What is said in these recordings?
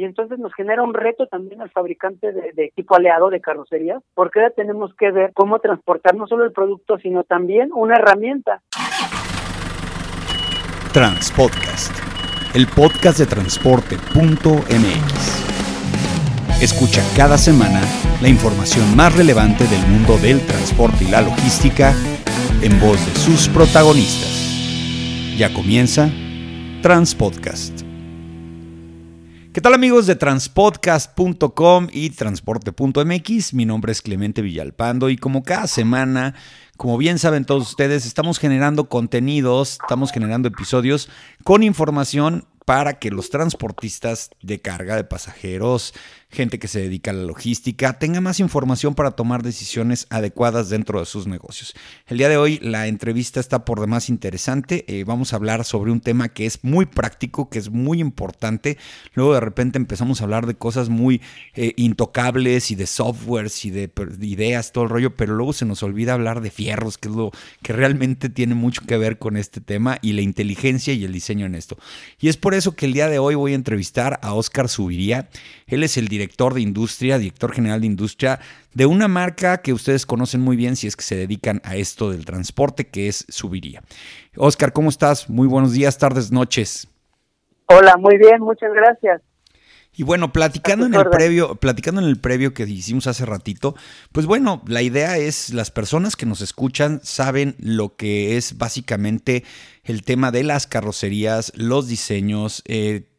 y entonces nos genera un reto también al fabricante de, equipo aliado de carrocerías, porque ahora tenemos que ver cómo transportar no solo el producto, sino también una herramienta. Transpodcast, el podcast de transporte.mx. Escucha cada semana la información más relevante del mundo del transporte y la logística en voz de sus protagonistas. Ya comienza Transpodcast. ¿Qué tal amigos de transpodcast.com y transporte.mx? Mi nombre es Clemente Villalpando y como cada semana, como bien saben todos ustedes, estamos generando contenidos, estamos generando episodios con información para que los transportistas de carga de pasajeros, gente que se dedica a la logística, tenga más información para tomar decisiones adecuadas dentro de sus negocios. El día de hoy la entrevista está por demás interesante. Eh, vamos a hablar sobre un tema que es muy práctico, que es muy importante. Luego de repente empezamos a hablar de cosas muy eh, intocables y de softwares y de, ideas, todo el rollo, pero luego se nos olvida hablar de fierros, que es lo que realmente tiene mucho que ver con este tema y la inteligencia y el diseño en esto. Y es por eso que el día de hoy voy a entrevistar a Oscar Subiría. Él es el director de industria, director general de industria de una marca que ustedes conocen muy bien si es que se dedican a esto del transporte, que es Subiría. Oscar, ¿cómo estás? Muy buenos días, tardes, noches. Hola, muy bien, muchas gracias. Y bueno, platicando en el previo, platicando en el previo que hicimos hace ratito, pues bueno, la idea es las personas que nos escuchan saben lo que es básicamente el tema de las carrocerías, los diseños, eh,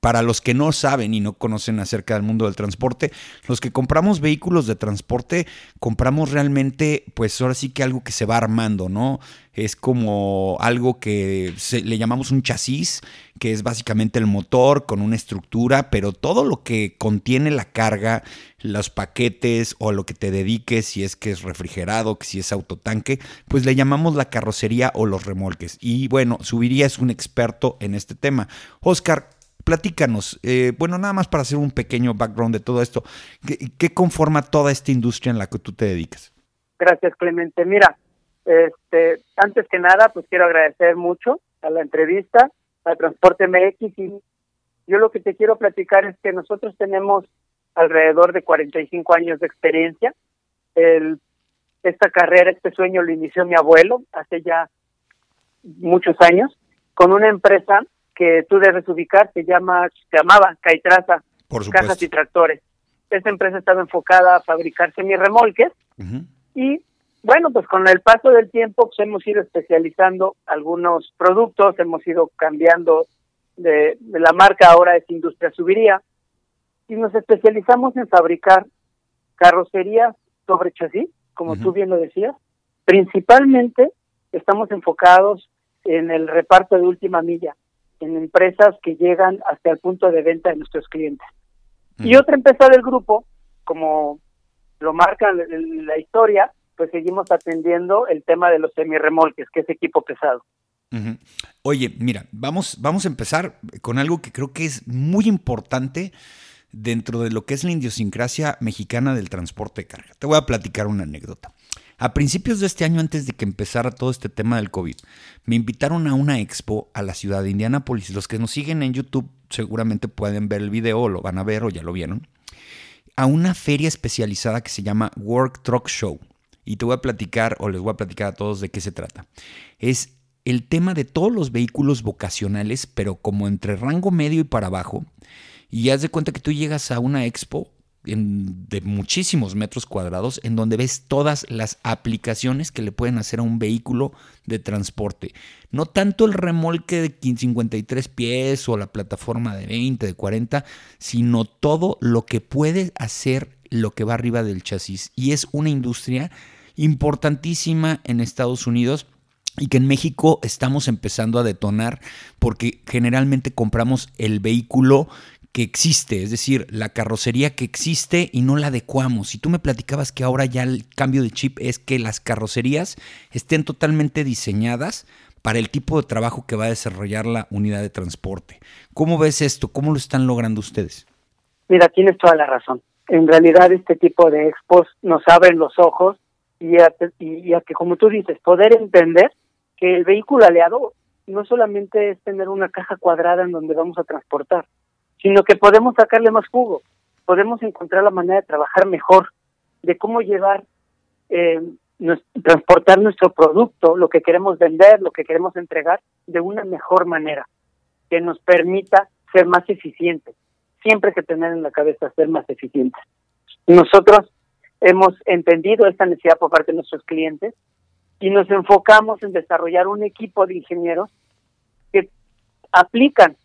para los que no saben y no conocen acerca del mundo del transporte, los que compramos vehículos de transporte, compramos realmente, pues ahora sí que algo que se va armando, ¿no? Es como algo que le llamamos un chasis, que es básicamente el motor con una estructura, pero todo lo que contiene la carga, los paquetes o lo que te dediques, si es que es refrigerado, si es autotanque, pues le llamamos la carrocería o los remolques. Y bueno, Subiría es un experto en este tema. Oscar, platícanos, eh, bueno, nada más para hacer un pequeño background de todo esto, ¿qué, conforma toda esta industria en la que tú te dedicas? Gracias, Clemente. Mira, este, antes que nada, pues quiero agradecer mucho a la entrevista, a Transporte MX, y yo lo que te quiero platicar es que nosotros tenemos alrededor de 45 años de experiencia. Esta carrera, este sueño lo inició mi abuelo hace ya muchos años con una empresa que tú debes ubicar, se llama, se llamaba Caitraza, Cajas y Tractores. Esta empresa estaba enfocada a fabricar semirremolques y bueno, pues con el paso del tiempo pues hemos ido especializando algunos productos, hemos ido cambiando de, la marca, ahora es Industria Subiría, y nos especializamos en fabricar carrocerías sobre chasis, como tú bien lo decías. Principalmente estamos enfocados en el reparto de última milla, en empresas que llegan hasta el punto de venta de nuestros clientes. Y otra empresa del grupo, como lo marca la historia, pues seguimos atendiendo el tema de los semirremolques, que es equipo pesado. Oye, mira, vamos, vamos a empezar con algo que creo que es muy importante dentro de lo que es la idiosincrasia mexicana del transporte de carga. Te voy a platicar una anécdota. A principios de este año, antes de que empezara todo este tema del COVID, me invitaron a una expo a la ciudad de Indianápolis. Los que nos siguen en YouTube seguramente pueden ver el video, lo van a ver o ya lo vieron. A una feria especializada que se llama Work Truck Show. Y te voy a platicar, o les voy a platicar a todos de qué se trata. Es el tema de todos los vehículos vocacionales, pero como entre rango medio y para abajo. Y haz de cuenta que tú llegas a una expo de muchísimos metros cuadrados en donde ves todas las aplicaciones que le pueden hacer a un vehículo de transporte. No tanto el remolque de 53 pies o la plataforma de 20, de 40, sino todo lo que puede hacer lo que va arriba del chasis. Y es una industria importantísima en Estados Unidos y que en México estamos empezando a detonar porque generalmente compramos el vehículo que existe, es decir, la carrocería que existe y no la adecuamos. Y tú me platicabas que ahora ya el cambio de chip es que las carrocerías estén totalmente diseñadas para el tipo de trabajo que va a desarrollar la unidad de transporte. ¿Cómo ves esto? ¿Cómo lo están logrando ustedes? Mira, tienes toda la razón. En realidad este tipo de expos nos abren los ojos y a, y a que, como tú dices, poder entender que el vehículo aliado no solamente es tener una caja cuadrada en donde vamos a transportar, sino que podemos sacarle más jugo, podemos encontrar la manera de trabajar mejor, de cómo llevar, eh, transportar nuestro producto, lo que queremos vender, lo que queremos entregar, de una mejor manera, que nos permita ser más eficientes. Siempre hay que tener en la cabeza ser más eficientes. Nosotros hemos entendido esta necesidad por parte de nuestros clientes y nos enfocamos en desarrollar un equipo de ingenieros que aplican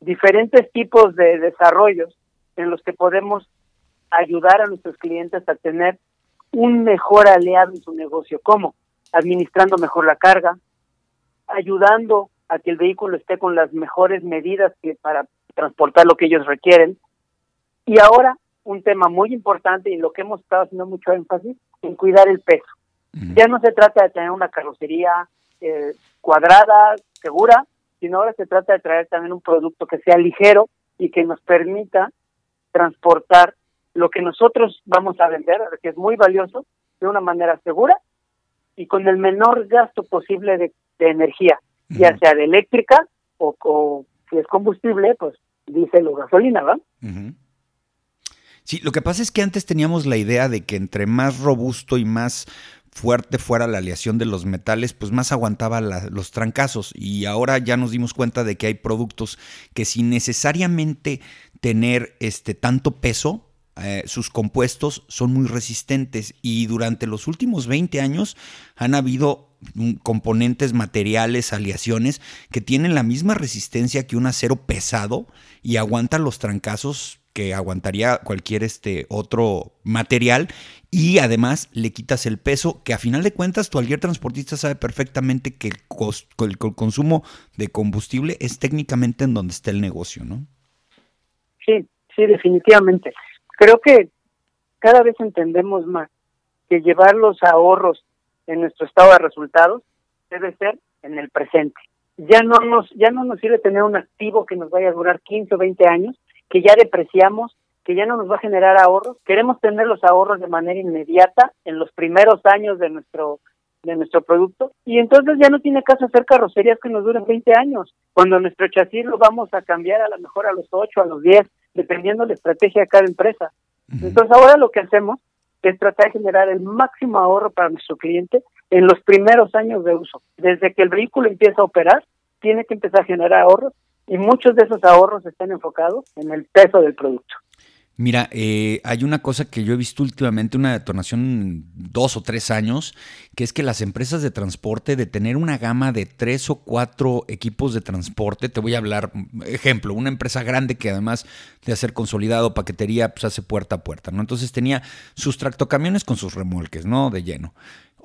diferentes tipos de desarrollos en los que podemos ayudar a nuestros clientes a tener un mejor aliado en su negocio. ¿Cómo? Administrando mejor la carga, ayudando a que el vehículo esté con las mejores medidas que para transportar lo que ellos requieren. Y ahora, un tema muy importante y lo que hemos estado haciendo mucho énfasis, en cuidar el peso. Ya no se trata de tener una carrocería eh, cuadrada, segura, sino ahora se trata de traer también un producto que sea ligero y que nos permita transportar lo que nosotros vamos a vender, que es muy valioso, de una manera segura y con el menor gasto posible de, energía, ya sea de eléctrica o, si es combustible, pues diésel o gasolina, ¿va? Sí, lo que pasa es que antes teníamos la idea de que entre más robusto y más fuerte fuera la aleación de los metales, pues más aguantaba los trancazos. Y ahora ya nos dimos cuenta de que hay productos que sin necesariamente tener este tanto peso, eh, sus compuestos son muy resistentes y durante los últimos 20 años han habido mm, componentes materiales, aleaciones que tienen la misma resistencia que un acero pesado y aguantan los trancazos que aguantaría cualquier este otro material y además le quitas el peso que a final de cuentas tu alguien transportista sabe perfectamente que el, el, consumo de combustible es técnicamente en donde está el negocio, ¿no? Sí, sí, definitivamente. Creo que cada vez entendemos más que llevar los ahorros en nuestro estado de resultados debe ser en el presente. Ya no nos ya no nos sirve tener un activo que nos vaya a durar 15 o 20 años, que ya depreciamos, que ya no nos va a generar ahorros. Queremos tener los ahorros de manera inmediata en los primeros años de nuestro de nuestro producto y entonces ya no tiene caso hacer carrocerías que nos duren 20 años, cuando nuestro chasis lo vamos a cambiar a lo mejor a los 8, a los 10, dependiendo de la estrategia de cada empresa. Entonces ahora lo que hacemos es tratar de generar el máximo ahorro para nuestro cliente en los primeros años de uso. Desde que el vehículo empieza a operar, tiene que empezar a generar ahorros y muchos de esos ahorros están enfocados en el peso del producto. Mira, eh, hay una cosa que yo he visto últimamente, una detonación dos o tres años, que es que las empresas de transporte, de tener una gama de tres o cuatro equipos de transporte, te voy a hablar, ejemplo, una empresa grande que además de hacer consolidado paquetería, pues hace puerta a puerta, ¿no? Entonces tenía sus tractocamiones con sus remolques, ¿no? De lleno.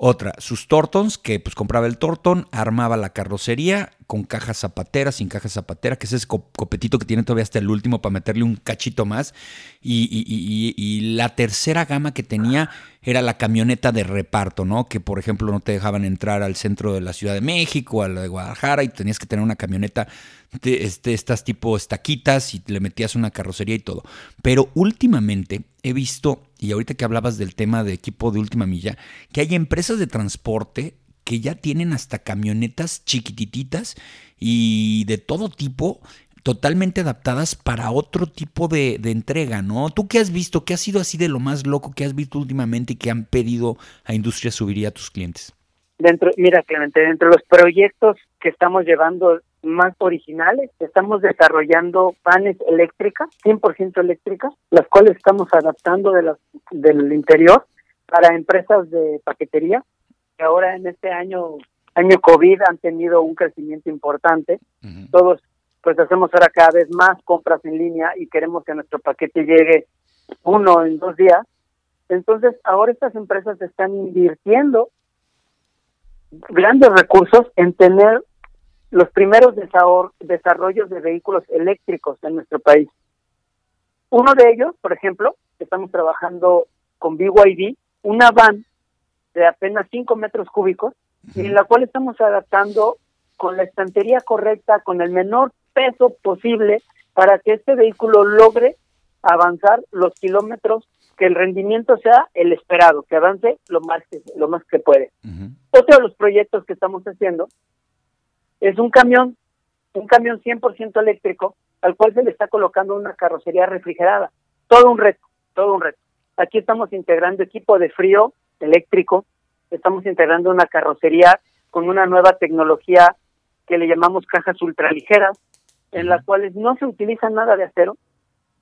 Otra, sus Tortons, que pues compraba el Torton, armaba la carrocería con caja zapatera, sin caja zapatera, que es ese copetito que tiene todavía hasta el último para meterle un cachito más. Y, y, la tercera gama que tenía era la camioneta de reparto, ¿no? Que por ejemplo no te dejaban entrar al centro de la Ciudad de México, a la de Guadalajara, y tenías que tener una camioneta de este, estas tipo estaquitas y le metías una carrocería y todo. Pero últimamente he visto, y ahorita que hablabas del tema de equipo de última milla, que hay empresas de transporte que ya tienen hasta camionetas chiquititas y de todo tipo totalmente adaptadas para otro tipo de, entrega, ¿no? ¿Tú qué has visto? ¿Qué ha sido así de lo más loco que has visto últimamente y que han pedido a Industria Subiría a tus clientes? Dentro, mira, Clemente, dentro de los proyectos que estamos llevando más originales, estamos desarrollando panes eléctricas, 100% eléctricas, las cuales estamos adaptando de las, del interior para empresas de paquetería, que ahora en este año año COVID han tenido un crecimiento importante. Todos pues hacemos ahora cada vez más compras en línea y queremos que nuestro paquete llegue uno en dos días. Entonces, ahora estas empresas están invirtiendo grandes recursos en tener los primeros desarrollos de vehículos eléctricos en nuestro país. Uno de ellos, por ejemplo, estamos trabajando con BYD, una van de apenas 5 metros cúbicos, en la cual estamos adaptando con la estantería correcta, con el menor peso posible para que este vehículo logre avanzar los kilómetros que el rendimiento sea el esperado, que avance lo más que, lo más que puede. Otro de los proyectos que estamos haciendo es un camión, un camión 100% eléctrico al cual se le está colocando una carrocería refrigerada. Todo un reto, todo un reto. Aquí estamos integrando equipo de frío eléctrico, estamos integrando una carrocería con una nueva tecnología que le llamamos cajas ultraligeras, en las cuales no se utiliza nada de acero,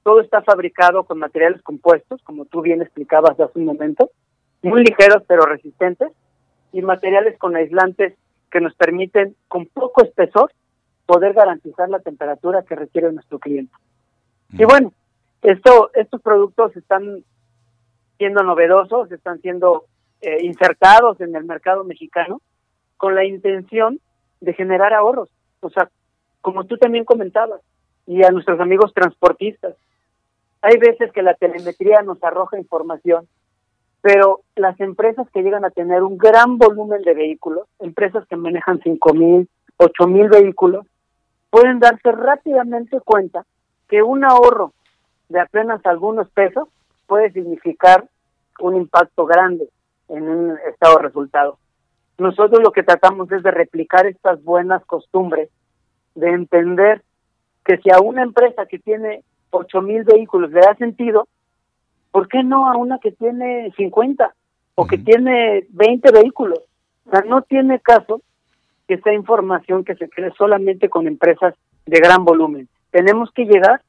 todo está fabricado con materiales compuestos, como tú bien explicabas hace un momento, muy ligeros pero resistentes, y materiales con aislantes que nos permiten, con poco espesor, poder garantizar la temperatura que requiere nuestro cliente. Y bueno, esto, estos productos están siendo novedosos, están siendo eh, insertados en el mercado mexicano con la intención de generar ahorros. O sea, como tú también comentabas, y a nuestros amigos transportistas, hay veces que la telemetría nos arroja información, pero las empresas que llegan a tener un gran volumen de vehículos, empresas que manejan cinco mil, ocho mil vehículos, pueden darse rápidamente cuenta que un ahorro de apenas algunos pesos puede significar un impacto grande en un estado de resultados. Nosotros lo que tratamos es de replicar estas buenas costumbres, de entender que si a una empresa que tiene ocho mil vehículos le da sentido, ¿por qué no a una que tiene 50 o que tiene 20 vehículos? O sea, no tiene caso que esa información que se cree solamente con empresas de gran volumen. Tenemos que llegar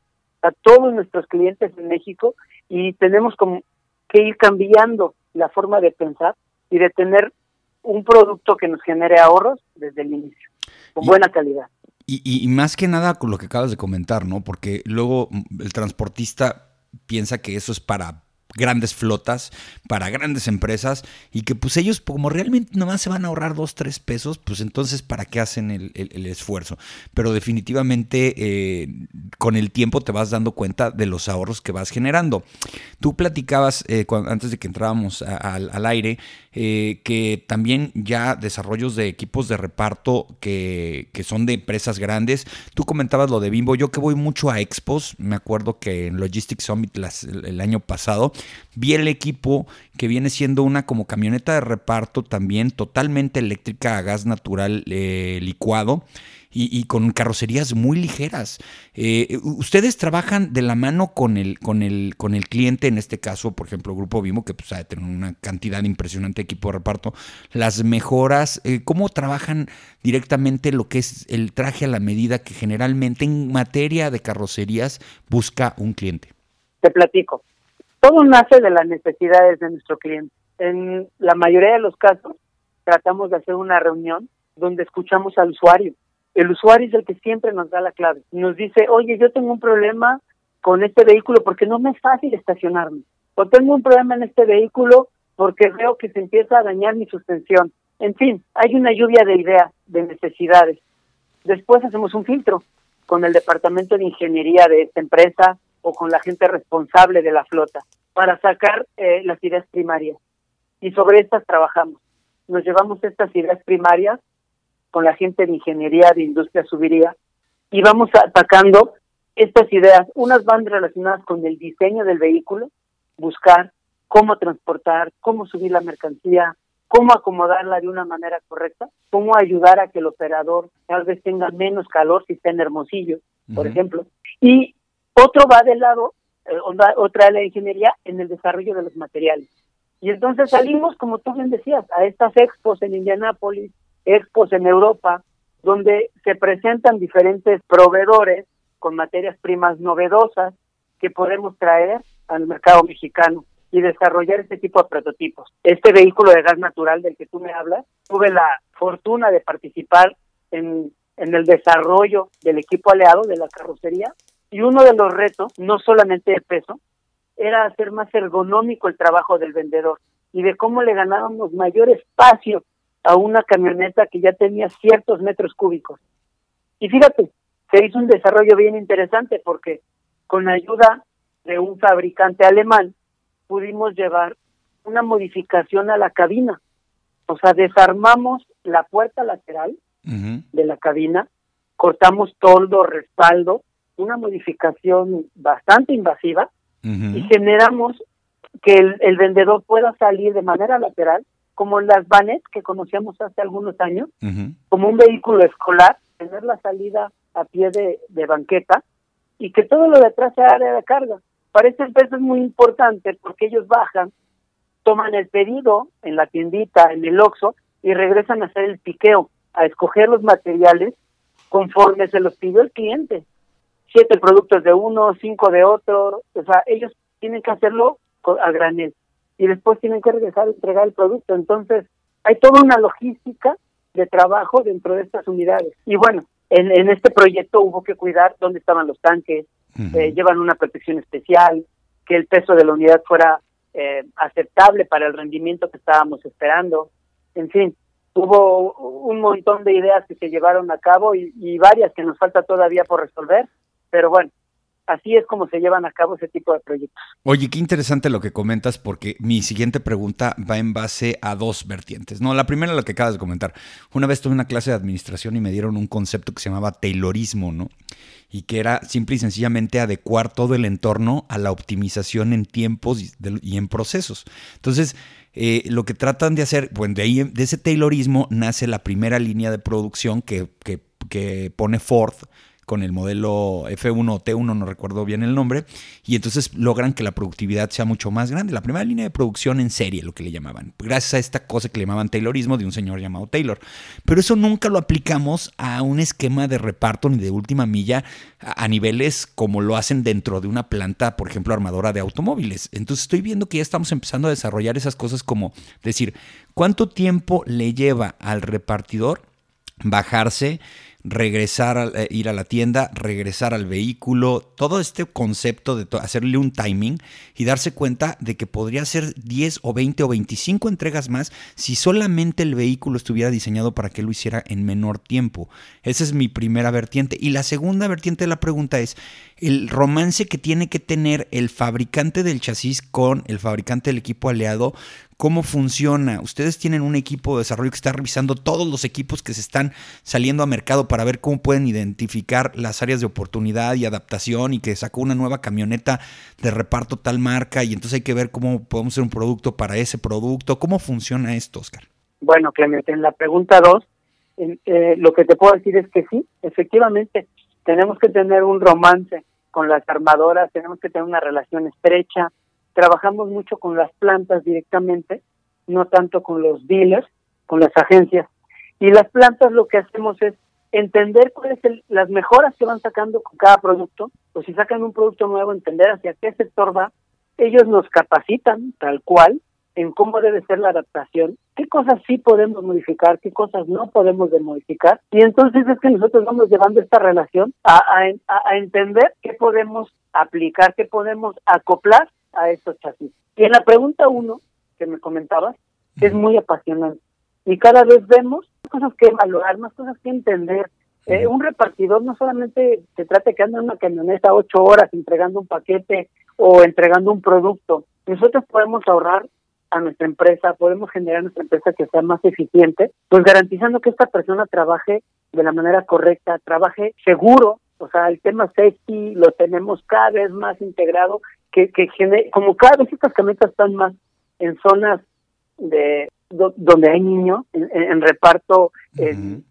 a todos nuestros clientes en México y tenemos como que ir cambiando la forma de pensar y de tener un producto que nos genere ahorros desde el inicio, con buena calidad. Y, y, más que nada con lo que acabas de comentar, ¿no? Porque luego el transportista piensa que eso es para grandes flotas, para grandes empresas, y que pues ellos como realmente nomás se van a ahorrar dos, tres pesos, pues entonces ¿para qué hacen el, esfuerzo? Pero definitivamente eh, con el tiempo te vas dando cuenta de los ahorros que vas generando. Tú platicabas eh, antes de que entrábamos al aire eh, que también ya desarrollos de equipos de reparto que, que, son de empresas grandes. Tú comentabas lo de Bimbo, yo que voy mucho a expos, me acuerdo que en Logistics Summit el año pasado vi el equipo que viene siendo una como camioneta de reparto también totalmente eléctrica a gas natural eh, licuado y, con carrocerías muy ligeras. Eh, ustedes trabajan de la mano con el, con, el, con el cliente, en este caso, por ejemplo, Grupo Vimo, que pues, tener una cantidad impresionante de equipo de reparto, las mejoras, eh, ¿cómo trabajan directamente lo que es el traje a la medida que generalmente en materia de carrocerías busca un cliente? Te platico. Todo nace de las necesidades de nuestro cliente. En la mayoría de los casos, tratamos de hacer una reunión donde escuchamos al usuario el usuario es el que siempre nos da la clave. Nos dice, oye, yo tengo un problema con este vehículo porque no me es fácil estacionarme. O tengo un problema en este vehículo porque veo que se empieza a dañar mi suspensión. En fin, hay una lluvia de ideas, de necesidades. Después hacemos un filtro con el departamento de ingeniería de esta empresa o con la gente responsable de la flota para sacar eh, las ideas primarias. Y sobre estas trabajamos. Nos llevamos estas ideas primarias con la gente de ingeniería de industria subiría y vamos atacando estas ideas. Unas van relacionadas con el diseño del vehículo, buscar cómo transportar, cómo subir la mercancía, cómo acomodarla de una manera correcta, cómo ayudar a que el operador tal vez tenga menos calor si está en Hermosillo, por ejemplo. Y otro va del lado, eh, otra de la ingeniería, en el desarrollo de los materiales. Y entonces salimos, como tú bien decías, a estas expos en Indianápolis, expos en Europa, donde se presentan diferentes proveedores con materias primas novedosas que podemos traer al mercado mexicano y desarrollar este tipo de prototipos. Este vehículo de gas natural del que tú me hablas, tuve la fortuna de participar en, en el desarrollo del equipo aliado de la carrocería y uno de los retos, no solamente de peso, era hacer más ergonómico el trabajo del vendedor y de cómo le ganábamos mayor espacio a una camioneta que ya tenía ciertos metros cúbicos. Y fíjate, se hizo un desarrollo bien interesante porque con ayuda de un fabricante alemán pudimos llevar una modificación a la cabina. O sea, desarmamos la puerta lateral de la cabina, cortamos toldo, respaldo, una modificación bastante invasiva y generamos que el, el vendedor pueda salir de manera lateral como las vanes que conocíamos hace algunos años, como un vehículo escolar, tener la salida a pie de, banqueta y que todo lo de atrás sea área de carga. Para esta empresa es muy importante porque ellos bajan, toman el pedido en la tiendita, en el OXO, y regresan a hacer el piqueo, a escoger los materiales conforme se los pidió el cliente. Siete productos de uno, cinco de otro, o sea, ellos tienen que hacerlo a granel y después tienen que regresar a entregar el producto. Entonces, hay toda una logística de trabajo dentro de estas unidades. Y bueno, en, en este proyecto hubo que cuidar dónde estaban los tanques, eh, llevan una protección especial, que el peso de la unidad fuera eh, aceptable para el rendimiento que estábamos esperando. En fin, hubo un montón de ideas que se llevaron a cabo y, y varias que nos falta todavía por resolver, pero bueno, así es como se llevan a cabo ese tipo de proyectos. Oye, qué interesante lo que comentas porque mi siguiente pregunta va en base a dos vertientes. No, la primera lo que acabas de comentar. Una vez tuve una clase de administración y me dieron un concepto que se llamaba Taylorismo, ¿no? Y que era simple y sencillamente adecuar todo el entorno a la optimización en tiempos y, en procesos. Entonces, eh, lo que tratan de hacer, bueno, de ahí, de ese Taylorismo nace la primera línea de producción que, que, que pone Ford con el modelo F1 o T1, no recuerdo bien el nombre, y entonces logran que la productividad sea mucho más grande. La primera línea de producción en serie, lo que le llamaban, gracias a esta cosa que le llamaban Taylorismo de un señor llamado Taylor. Pero eso nunca lo aplicamos a un esquema de reparto ni de última milla a niveles como lo hacen dentro de una planta, por ejemplo, armadora de automóviles. Entonces estoy viendo que ya estamos empezando a desarrollar esas cosas como decir, ¿cuánto tiempo le lleva al repartidor bajarse? Regresar, eh, ir a la tienda, regresar al vehículo, todo este concepto de hacerle un timing y darse cuenta de que podría ser 10 o 20 o 25 entregas más si solamente el vehículo estuviera diseñado para que lo hiciera en menor tiempo. Esa es mi primera vertiente. Y la segunda vertiente de la pregunta es el romance que tiene que tener el fabricante del chasis con el fabricante del equipo aliado cómo funciona. Ustedes tienen un equipo de desarrollo que está revisando todos los equipos que se están saliendo a mercado para ver cómo pueden identificar las áreas de oportunidad y adaptación y que sacó una nueva camioneta de reparto tal marca y entonces hay que ver cómo podemos hacer un producto para ese producto. ¿Cómo funciona esto, Oscar? Bueno, Clemente, en la pregunta 2, eh, lo que te puedo decir es que sí, efectivamente, tenemos que tener un romance con las armadoras, tenemos que tener una relación estrecha, trabajamos mucho con las plantas directamente, no tanto con los dealers, con las agencias. Y las plantas lo que hacemos es entender cuáles son las mejoras que van sacando con cada producto, o si sacan un producto nuevo, entender hacia qué sector va. Ellos nos capacitan tal cual en cómo debe ser la adaptación, qué cosas sí podemos modificar, qué cosas no podemos de modificar. Y entonces es que nosotros vamos llevando esta relación a, a entender qué podemos aplicar, qué podemos acoplar a estos chasis. Y en la pregunta uno que me comentabas, es muy apasionante. Y cada vez vemos más cosas que valorar, más cosas que entender. Eh, un repartidor no solamente se trata de que anda en una camioneta ocho horas entregando un paquete o entregando un producto. Nosotros podemos ahorrar a nuestra empresa, podemos generar nuestra empresa que sea más eficiente, pues garantizando que esta persona trabaje de la manera correcta, trabaje seguro, o sea, el tema safety lo tenemos cada vez más integrado que, que como cada vez estas camionetas están más en zonas de donde hay niños, en, reparto. En,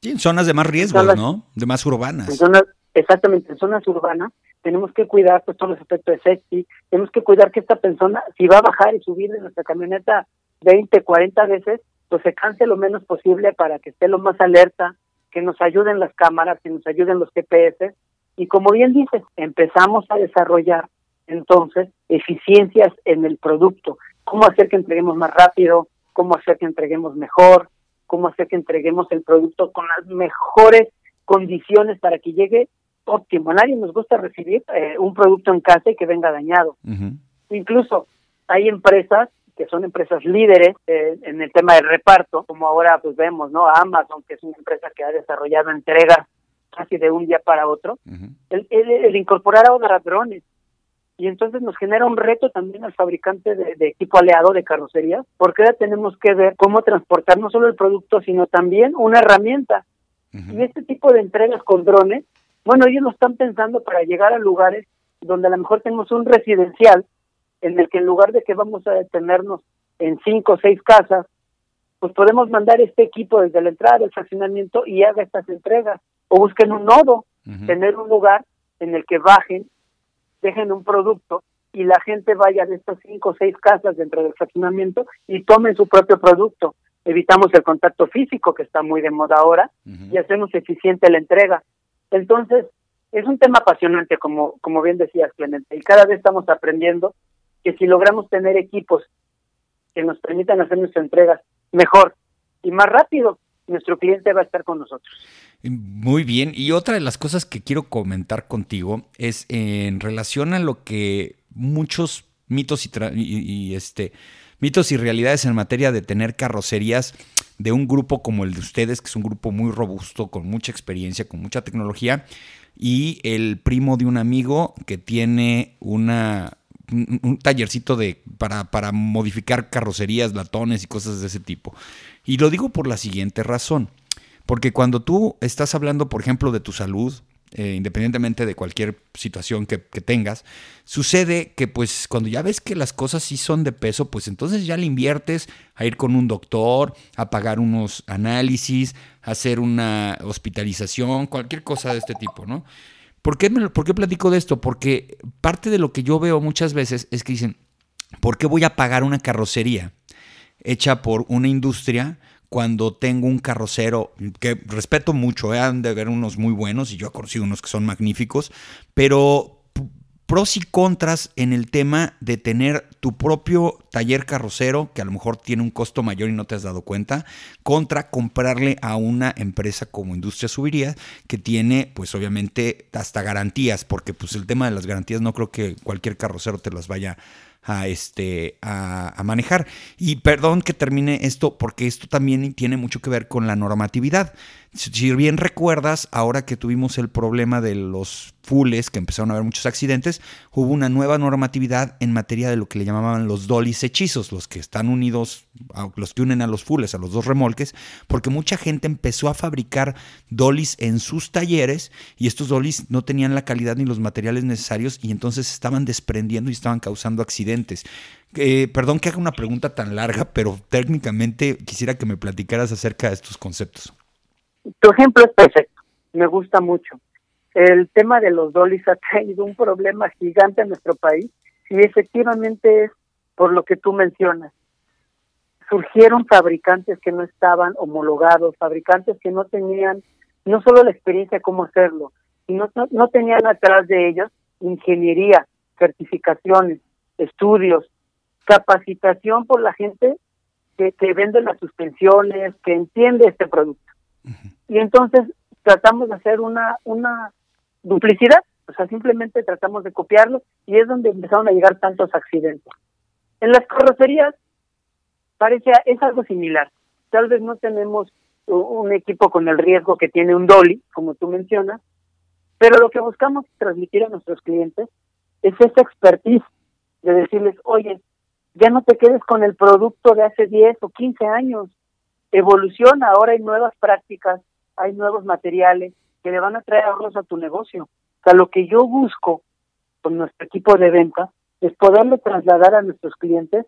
sí, en zonas de más riesgo, ¿no? De más urbanas. En zonas, exactamente, en zonas urbanas tenemos que cuidar pues, todos los aspectos de safety, tenemos que cuidar que esta persona, si va a bajar y subir de nuestra camioneta 20, 40 veces, pues se canse lo menos posible para que esté lo más alerta, que nos ayuden las cámaras, que nos ayuden los GPS. Y como bien dices, empezamos a desarrollar entonces eficiencias en el producto, cómo hacer que entreguemos más rápido, cómo hacer que entreguemos mejor, cómo hacer que entreguemos el producto con las mejores condiciones para que llegue óptimo. A nadie nos gusta recibir eh, un producto en casa y que venga dañado. Incluso hay empresas que son empresas líderes eh, en el tema del reparto, como ahora pues vemos, ¿no? Amazon, que es una empresa que ha desarrollado entregas casi de un día para otro, el, el, incorporar ahora drones y entonces nos genera un reto también al fabricante de, equipo aliado de carrocería, porque ahora tenemos que ver cómo transportar no solo el producto, sino también una herramienta. Y este tipo de entregas con drones, bueno, ellos lo están pensando para llegar a lugares donde a lo mejor tenemos un residencial en el que en lugar de que vamos a detenernos en cinco o seis casas, pues podemos mandar este equipo desde la entrada del estacionamiento y haga estas entregas. O busquen un nodo, tener un lugar en el que bajen, dejen un producto y la gente vaya de estas cinco o seis casas dentro del fraccionamiento y tomen su propio producto. Evitamos el contacto físico, que está muy de moda ahora, y hacemos eficiente la entrega. Entonces, es un tema apasionante, como, como bien decías, Clemente, y cada vez estamos aprendiendo que si logramos tener equipos que nos permitan hacer nuestras entregas mejor y más rápido, nuestro cliente va a estar con nosotros. Muy bien, y otra de las cosas que quiero comentar contigo es en relación a lo que muchos mitos y, este mitos y realidades en materia de tener carrocerías de un grupo como el de ustedes, que es un grupo muy robusto, con mucha experiencia, con mucha tecnología, y el primo de un amigo que tiene una un, tallercito de, para, para modificar carrocerías, latones y cosas de ese tipo. Y lo digo por la siguiente razón. Porque cuando tú estás hablando, por ejemplo, de tu salud, eh, independientemente de cualquier situación que, tengas, sucede que pues cuando ya ves que las cosas sí son de peso, pues entonces ya le inviertes a ir con un doctor, a pagar unos análisis, a hacer una hospitalización, cualquier cosa de este tipo, ¿no? ¿Por qué, me, ¿Por qué platico de esto? Porque parte de lo que yo veo muchas veces es que dicen, ¿por qué voy a pagar una carrocería hecha por una industria? cuando tengo un carrocero que respeto mucho, ¿eh? han de haber unos muy buenos y yo he conocido unos que son magníficos, pero pros y contras en el tema de tener tu propio taller carrocero, que a lo mejor tiene un costo mayor y no te has dado cuenta, contra comprarle a una empresa como Industria Subiría, que tiene pues obviamente hasta garantías, porque pues el tema de las garantías no creo que cualquier carrocero te las vaya a, este, a, manejar. Y perdón que termine esto, porque esto también tiene mucho que ver con la normatividad. Si bien recuerdas, ahora que tuvimos el problema de los fules, que empezaron a haber muchos accidentes, hubo una nueva normatividad en materia de lo que le llamaban los dolis hechizos, los que están unidos, los que unen a los fules, a los dos remolques, porque mucha gente empezó a fabricar dolis en sus talleres y estos dolis no tenían la calidad ni los materiales necesarios y entonces estaban desprendiendo y estaban causando accidentes. Eh, perdón que haga una pregunta tan larga, pero técnicamente quisiera que me platicaras acerca de estos conceptos. Tu ejemplo es perfecto, me gusta mucho. El tema de los dolis ha traído un problema gigante en nuestro país y efectivamente es por lo que tú mencionas. Surgieron fabricantes que no estaban homologados, fabricantes que no tenían no solo la experiencia de cómo hacerlo, sino no, no tenían atrás de ellos ingeniería, certificaciones, estudios, capacitación por la gente que, que vende las suspensiones, que entiende este producto. Y entonces tratamos de hacer una, una duplicidad, o sea, simplemente tratamos de copiarlo y es donde empezaron a llegar tantos accidentes. En las carrocerías parece, es algo similar. Tal vez no tenemos un equipo con el riesgo que tiene un dolly, como tú mencionas, pero lo que buscamos transmitir a nuestros clientes es esa expertise de decirles, oye, ya no te quedes con el producto de hace 10 o 15 años, evoluciona, ahora hay nuevas prácticas, hay nuevos materiales que le van a traer ahorros a tu negocio. O sea, lo que yo busco con nuestro equipo de venta es poderle trasladar a nuestros clientes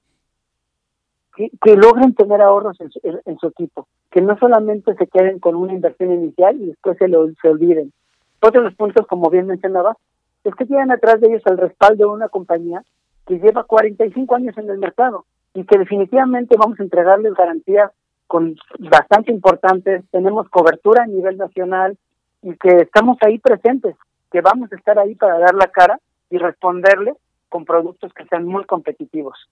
que, logren tener ahorros en su, equipo, que no solamente se queden con una inversión inicial y después se, lo, se olviden. Otro de los puntos, como bien mencionaba, es que tienen atrás de ellos el respaldo de una compañía que lleva 45 años en el mercado y que definitivamente vamos a entregarles garantías con bastante importantes, tenemos cobertura a nivel nacional y que estamos ahí presentes, que vamos a estar ahí para dar la cara y responderle con productos que sean muy competitivos.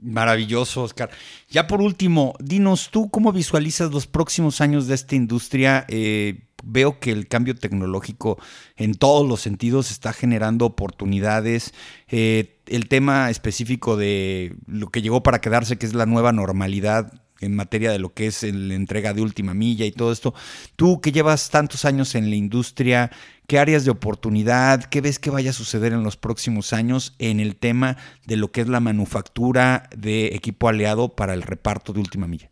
Maravilloso, Oscar. Ya por último, dinos tú cómo visualizas los próximos años de esta industria. Eh, veo que el cambio tecnológico en todos los sentidos está generando oportunidades. Eh, el tema específico de lo que llegó para quedarse, que es la nueva normalidad, en materia de lo que es la entrega de última milla y todo esto. Tú que llevas tantos años en la industria, ¿qué áreas de oportunidad, qué ves que vaya a suceder en los próximos años en el tema de lo que es la manufactura de equipo aliado para el reparto de última milla?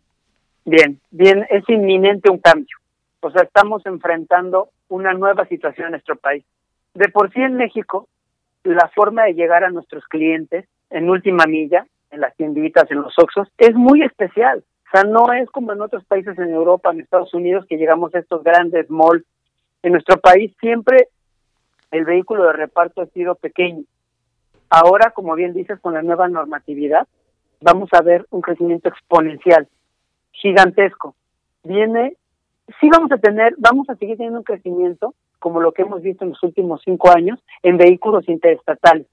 Bien, bien, es inminente un cambio. O sea, estamos enfrentando una nueva situación en nuestro país. De por sí en México, la forma de llegar a nuestros clientes en última milla, en las tienditas, en los Oxos, es muy especial. O sea, no es como en otros países en Europa, en Estados Unidos, que llegamos a estos grandes malls. En nuestro país siempre el vehículo de reparto ha sido pequeño. Ahora, como bien dices, con la nueva normatividad, vamos a ver un crecimiento exponencial, gigantesco. Viene, sí vamos a tener, vamos a seguir teniendo un crecimiento, como lo que hemos visto en los últimos cinco años, en vehículos interestatales.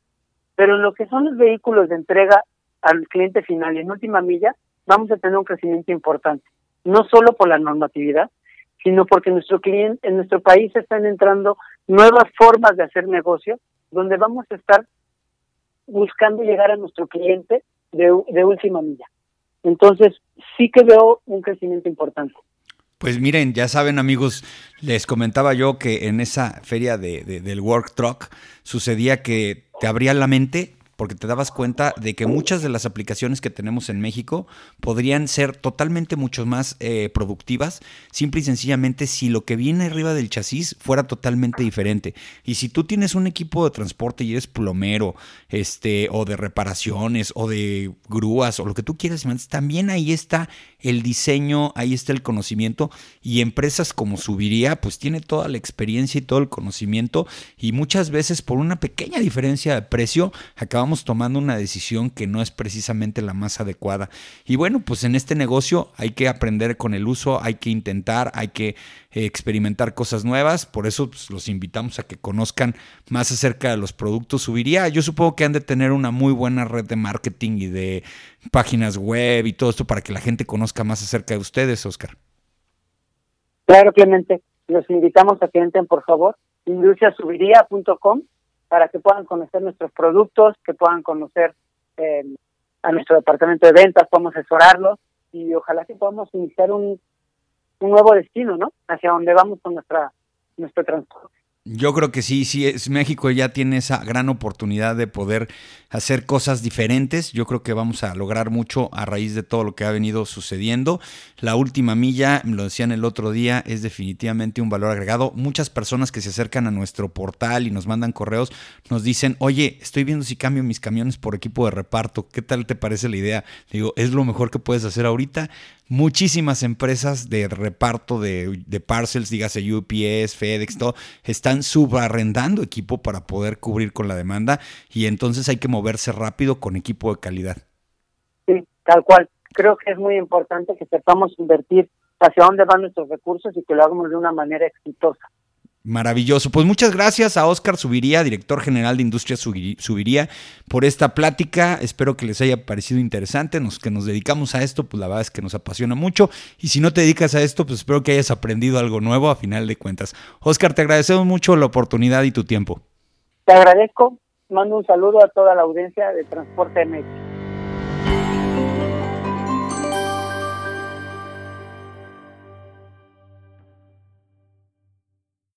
Pero en lo que son los vehículos de entrega al cliente final y en última milla, vamos a tener un crecimiento importante. No solo por la normatividad, sino porque nuestro cliente, en nuestro país están entrando nuevas formas de hacer negocio, donde vamos a estar buscando llegar a nuestro cliente de, de última milla. Entonces, sí que veo un crecimiento importante. Pues miren, ya saben amigos, les comentaba yo que en esa feria de, del Work Truck sucedía que te abría la mente porque te dabas cuenta de que muchas de las aplicaciones que tenemos en México podrían ser totalmente mucho más eh, productivas, simple y sencillamente si lo que viene arriba del chasis fuera totalmente diferente. Y si tú tienes un equipo de transporte y eres plomero, este, o de reparaciones, o de grúas, o lo que tú quieras, también ahí está el diseño, ahí está el conocimiento, y empresas como Subiría, pues tiene toda la experiencia y todo el conocimiento, y muchas veces por una pequeña diferencia de precio, acabamos vamos tomando una decisión que no es precisamente la más adecuada. Y bueno, pues en este negocio hay que aprender con el uso, hay que intentar, hay que eh, experimentar cosas nuevas. Por eso pues, los invitamos a que conozcan más acerca de los productos. Subiría, yo supongo que han de tener una muy buena red de marketing y de páginas web y todo esto para que la gente conozca más acerca de ustedes, Oscar. Claro, Clemente. Los invitamos a que entren, por favor, industriasubiría.com para que puedan conocer nuestros productos, que puedan conocer eh, a nuestro departamento de ventas, podamos asesorarlos y ojalá que podamos iniciar un, un nuevo destino, ¿no? Hacia donde vamos con nuestra nuestro transporte. Yo creo que sí, sí, es, México ya tiene esa gran oportunidad de poder hacer cosas diferentes. Yo creo que vamos a lograr mucho a raíz de todo lo que ha venido sucediendo. La última milla, lo decían el otro día, es definitivamente un valor agregado. Muchas personas que se acercan a nuestro portal y nos mandan correos nos dicen, oye, estoy viendo si cambio mis camiones por equipo de reparto. ¿Qué tal te parece la idea? Digo, es lo mejor que puedes hacer ahorita muchísimas empresas de reparto de, de, parcels, dígase UPS, FedEx, todo, están subarrendando equipo para poder cubrir con la demanda y entonces hay que moverse rápido con equipo de calidad. Sí, tal cual. Creo que es muy importante que sepamos invertir hacia dónde van nuestros recursos y que lo hagamos de una manera exitosa. Maravilloso. Pues muchas gracias a Oscar Subiría, director general de Industria Subiría, por esta plática. Espero que les haya parecido interesante. Nos que nos dedicamos a esto, pues la verdad es que nos apasiona mucho. Y si no te dedicas a esto, pues espero que hayas aprendido algo nuevo a final de cuentas. Oscar, te agradecemos mucho la oportunidad y tu tiempo. Te agradezco. Mando un saludo a toda la audiencia de Transporte MX.